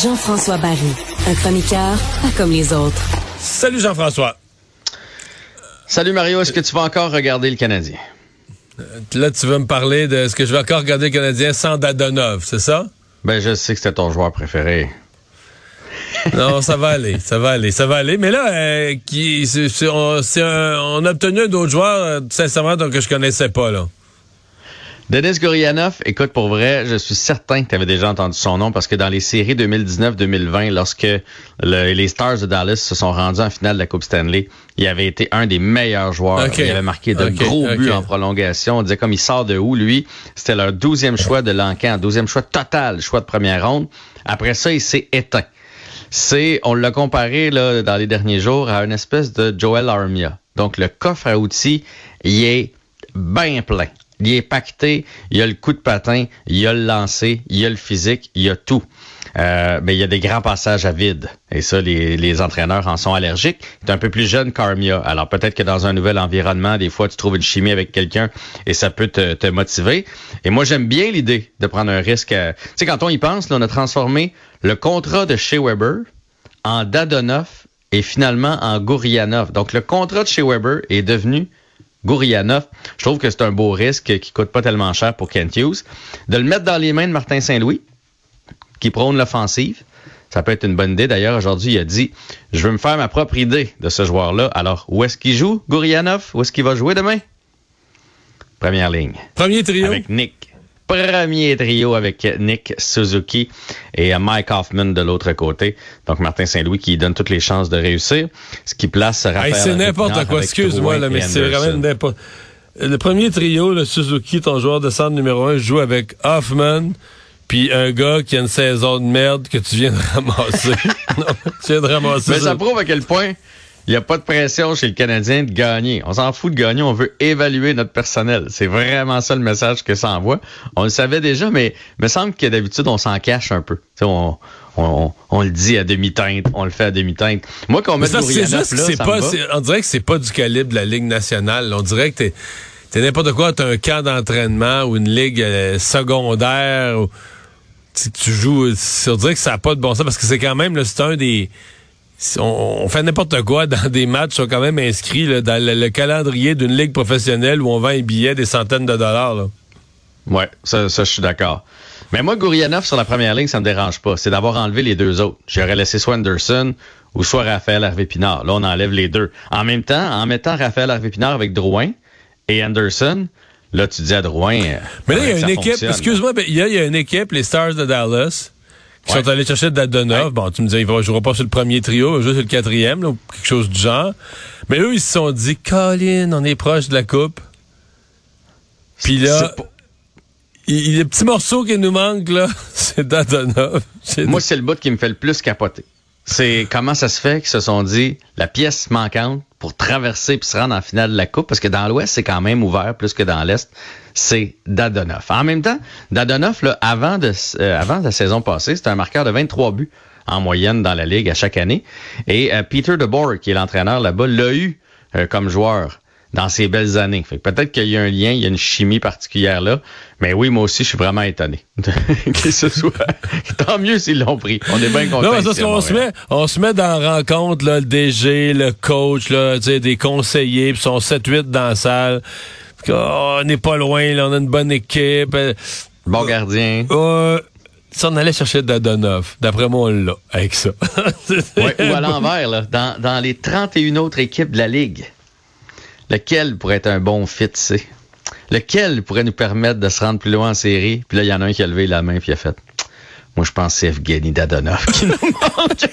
Jean-François Barry, un chroniqueur pas comme les autres. Salut Jean-François. Salut Mario, est-ce que tu vas encore regarder le Canadien? Euh, là, tu veux me parler de ce que je vais encore regarder le Canadien sans Dadonov, c'est ça? Ben, je sais que c'était ton joueur préféré. non, ça va aller, ça va aller, ça va aller. Mais là, euh, qui, on, on, a obtenu un autre joueur, euh, sincèrement, donc, que je connaissais pas, là. Denis Gorianov, écoute, pour vrai, je suis certain que tu avais déjà entendu son nom parce que dans les séries 2019-2020, lorsque les Stars de Dallas se sont rendus en finale de la Coupe Stanley, il avait été un des meilleurs joueurs. Il avait marqué de gros buts en prolongation. On disait comme il sort de où, lui? C'était leur douzième choix de l'encan, douzième choix total, choix de première ronde. Après ça, il s'est éteint. C'est, on l'a comparé là, dans les derniers jours à une espèce de Joel Armia. Donc, le coffre à outils, il est bien plein il est pacté, il y a le coup de patin, il y a le lancer, il y a le physique, il y a tout. Euh, mais il y a des grands passages à vide. Et ça, les, les entraîneurs en sont allergiques. Il est un peu plus jeune qu'Armia. Alors peut-être que dans un nouvel environnement, des fois, tu trouves une chimie avec quelqu'un et ça peut te, te motiver. Et moi, j'aime bien l'idée de prendre un risque. Tu sais, quand on y pense, là, on a transformé le contrat de chez Weber en Dadonov et finalement en Gourianov. Donc le contrat de chez Weber est devenu Gourianov. Je trouve que c'est un beau risque qui coûte pas tellement cher pour Kent Hughes. De le mettre dans les mains de Martin Saint-Louis, qui prône l'offensive. Ça peut être une bonne idée. D'ailleurs, aujourd'hui, il a dit Je veux me faire ma propre idée de ce joueur-là. Alors, où est-ce qu'il joue, Gourianov? Où est-ce qu'il va jouer demain? Première ligne. Premier trio. Avec Nick premier trio avec Nick Suzuki et Mike Hoffman de l'autre côté. Donc Martin Saint-Louis qui donne toutes les chances de réussir, ce qui place Raphaël. c'est n'importe quoi, excuse-moi, mais c'est vraiment n'importe Le premier trio, le Suzuki, ton joueur de centre numéro un, joue avec Hoffman, puis un gars qui a une saison de merde que tu viens de ramasser. tu viens de ramasser. Mais ça prouve à quel point il n'y a pas de pression chez le Canadien de gagner. On s'en fout de gagner, on veut évaluer notre personnel. C'est vraiment ça le message que ça envoie. On le savait déjà, mais il me semble que d'habitude, on s'en cache un peu. On, on, on, le dit à demi-teinte, on le fait à demi-teinte. Moi, qu'on met ça, c'est juste là, c'est pas, on dirait que c'est pas du calibre de la Ligue nationale. On dirait que t'es, t'es n'importe quoi, t'as un camp d'entraînement ou une ligue euh, secondaire. Ou, tu joues, on dirait que ça n'a pas de bon sens parce que c'est quand même, c'est un des on, fait n'importe quoi dans des matchs sont quand même inscrits dans le, calendrier d'une ligue professionnelle où on vend un billet des centaines de dollars. Là. Ouais, ça, ça je suis d'accord. Mais moi, Gourianov sur la première ligne, ça me dérange pas. C'est d'avoir enlevé les deux autres. J'aurais laissé soit Anderson ou soit Raphaël Harvey-Pinard. Là, on enlève les deux. En même temps, en mettant Raphaël Harvey-Pinard avec Drouin et Anderson, là, tu dis à Drouin... Euh, Mais là, il y a une équipe, excuse-moi, il y, a une équipe, les Stars de Dallas, ils sont allés chercher Dadonov. Bon, tu me disais, il ne jouera pas sur le premier trio, il jouer sur le quatrième, ou quelque chose du genre. Mais eux, ils se sont dit, Colin, on est proche de la coupe. Puis là, il, le petit morceau qui nous manque, là, c'est Dadonov. Moi, c'est le bout qui me fait le plus capoter. C'est comment ça se fait qu'ils se sont dit, la pièce manquante, pour traverser puis se rendre en finale de la Coupe, parce que dans l'Ouest, c'est quand même ouvert plus que dans l'Est, c'est Dadonov. En même temps, Dadonov, là, avant, de, euh, avant la saison passée, c'était un marqueur de 23 buts en moyenne dans la Ligue à chaque année. Et euh, Peter DeBoer, qui est l'entraîneur là-bas, l'a eu euh, comme joueur dans ces belles années. peut-être qu'il y a un lien, il y a une chimie particulière là. Mais oui, moi aussi, je suis vraiment étonné que ce soit. Tant mieux s'ils l'ont pris. On est bien contents. Non, parce qu'on se met, on se met dans la rencontre, là, le DG, le coach, là, des conseillers, puis sont 7-8 dans la salle. Oh, on n'est pas loin, là, on a une bonne équipe. Bon gardien. Euh, si on allait chercher Dadonov, d'après moi, on l'a avec ça. ouais, ou à l'envers, là, dans, dans les 31 autres équipes de la Ligue lequel pourrait être un bon fit, c'est? Lequel pourrait nous permettre de se rendre plus loin en série? Puis là, il y en a un qui a levé la main puis il a fait. Moi, je pense que c'est Evgeny Dadonov qui nous manque.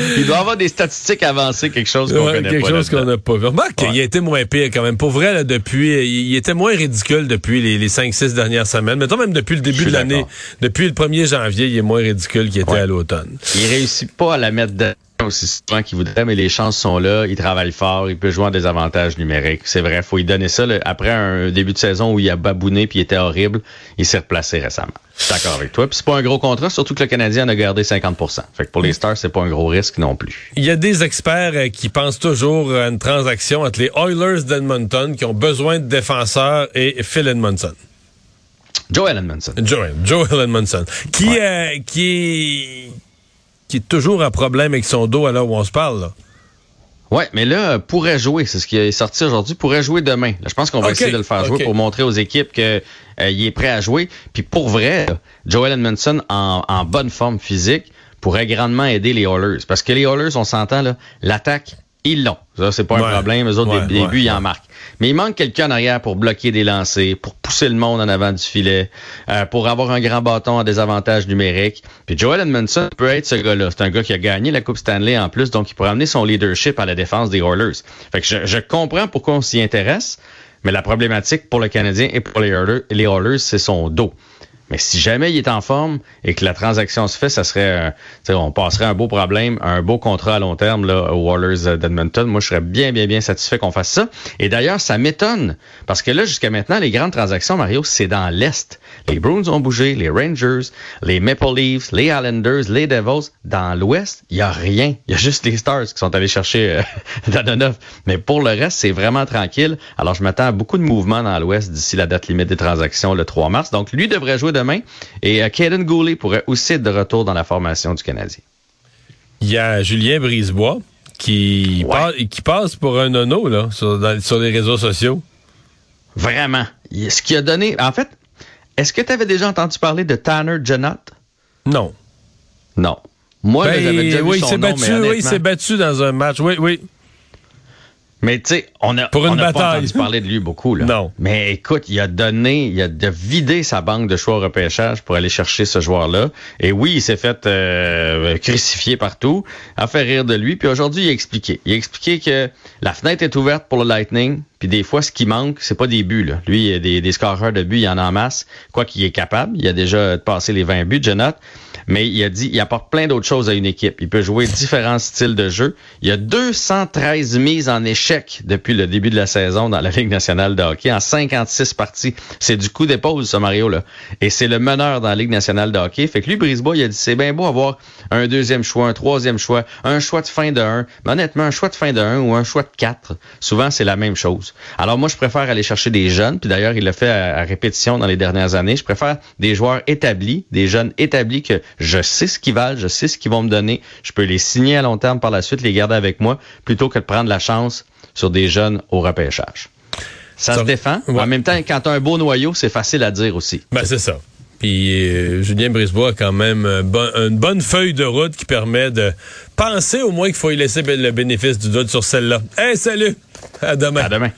Il doit avoir des statistiques avancées, quelque chose qu'on connaît quelque pas. Quelque chose qu'on n'a pas vu. Remarque il a été moins pire quand même. Pour vrai, là, depuis, il était moins ridicule depuis les, les 5-6 dernières semaines. Mettons même depuis le début de l'année. Depuis le 1er janvier, il est moins ridicule qu'il était à l'automne. Il réussit pas à la mettre de aussi souvent qu'il voudrait, mais les chances sont là. Il travaille fort. Il peut jouer en désavantage numérique. C'est vrai. Faut lui donner ça. Après un début de saison où il a babouné puis il était horrible, il s'est replacé récemment. Je suis d'accord avec toi. Puis c'est pas un gros contrat, surtout que le Canadien en a gardé 50 Fait que pour les Stars, c'est pas un gros risque non plus. Il y a des experts euh, qui pensent toujours à une transaction entre les Oilers d'Edmonton qui ont besoin de défenseurs et Phil Edmondson. Joel Edmondson. Joel, Joel Edmondson. Qui, ouais. euh, qui qui est toujours un problème avec son dos à l'heure où on se parle. Là. Ouais, mais là, pourrait jouer, c'est ce qui est sorti aujourd'hui, pourrait jouer demain. Là, je pense qu'on va okay. essayer de le faire jouer okay. pour montrer aux équipes qu'il euh, est prêt à jouer. Puis pour vrai, là, Joel Edmondson en, en, bonne forme physique pourrait grandement aider les Oilers. Parce que les Oilers, on s'entend, l'attaque, ils l'ont. Ça, c'est pas ouais. un problème. Eux autres, ouais, des, des ouais, buts, ils en marquent. Mais il manque quelqu'un en arrière pour bloquer des lancers, pour pousser le monde en avant du filet, euh, pour avoir un grand bâton à désavantage numérique. Puis Joel Edmondson peut être ce gars-là. C'est un gars qui a gagné la Coupe Stanley en plus, donc il pourrait amener son leadership à la défense des Oilers. Fait que je, je comprends pourquoi on s'y intéresse, mais la problématique pour le Canadien et pour les Oilers, les Oilers c'est son dos. Mais si jamais il est en forme et que la transaction se fait, ça serait, euh, on passerait un beau problème, un beau contrat à long terme là, aux Wallers d'Edmonton. Moi, je serais bien, bien, bien satisfait qu'on fasse ça. Et d'ailleurs, ça m'étonne parce que là, jusqu'à maintenant, les grandes transactions, Mario, c'est dans l'est. Les Bruins ont bougé, les Rangers, les Maple Leafs, les Islanders, les Devils. Dans l'ouest, il y a rien. Il y a juste les Stars qui sont allés chercher euh, Dadonov. Mais pour le reste, c'est vraiment tranquille. Alors, je m'attends à beaucoup de mouvements dans l'ouest d'ici la date limite des transactions le 3 mars. Donc, lui devrait jouer demain. Et euh, Caden Goulet pourrait aussi être de retour dans la formation du Canadien. Il y a Julien Brisebois qui, Ouais. passe, qui passe pour un nono là, sur, dans- sur les réseaux sociaux. Vraiment. Il- Ce qui a donné. En fait, est-ce que tu avais déjà entendu parler de Tanner Janot? Non. Non. Moi, Ben, j'avais déjà vu oui, il son s'est nom, battu, mais oui, il s'est battu dans un match. Oui, oui. Mais tu sais, on a, Pour une on a pas entendu parler de lui beaucoup. Là. Non. Mais écoute, il a donné, il a de vidé sa banque de choix au repêchage pour aller chercher ce joueur-là. Et oui, il s'est fait euh, crucifier partout, a fait rire de lui. Puis aujourd'hui, il a expliqué. Il a expliqué que la fenêtre est ouverte pour le Lightning. Puis des fois, ce qui manque, c'est pas des buts. Là. Lui, il a des, des scoreurs de buts, il en a en masse. Quoi qu'il est capable. Il a déjà passé les 20 buts, Jonathan. Mais il a dit, il apporte plein d'autres choses à une équipe. Il peut jouer différents styles de jeu. Il y a 213 mises en échec depuis le début de la saison dans la Ligue nationale de hockey en 56 parties. C'est du coup d'épaule, ça, Mario, là. Et c'est le meneur dans la Ligue nationale de hockey. Fait que lui, Brisebois, il a dit, c'est bien beau avoir un deuxième choix, un troisième choix, un choix de fin de 1. Mais honnêtement, un choix de fin de 1 ou un choix de 4, souvent, c'est la même chose. Alors moi, je préfère aller chercher des jeunes. Puis d'ailleurs, il l'a fait à répétition dans les dernières années. Je préfère des joueurs établis, des jeunes établis que je sais ce qu'ils valent, je sais ce qu'ils vont me donner. Je peux les signer à long terme par la suite, les garder avec moi, plutôt que de prendre la chance sur des jeunes au repêchage. Ça, Ça- se défend. ouais. En même temps, quand tu as un beau noyau, c'est facile à dire aussi. Ben, c'est ça. Puis euh, Julien Brisebois a quand même un bon- une bonne feuille de route qui permet de penser au moins qu'il faut y laisser le bénéfice du doute sur celle-là. Hey, salut! À demain. À demain.